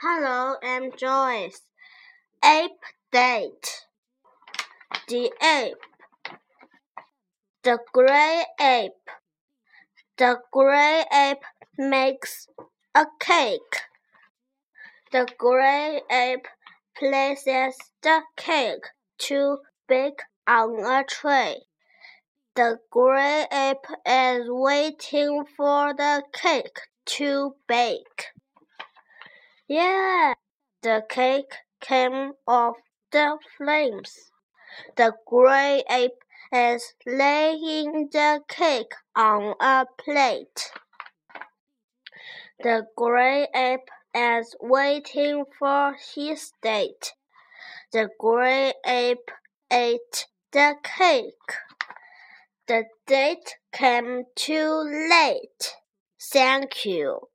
Hello, I'm Joyce. Ape date. The ape. The gray ape. The gray ape makes a cake. The gray ape places the cake to bake on a tray. The gray ape is waiting for the cake to bake. Yeah, the cake came off the flames. The gray ape is laying the cake on a plate. The gray ape is waiting for his date. The gray ape ate the cake. The date came too late. Thank you.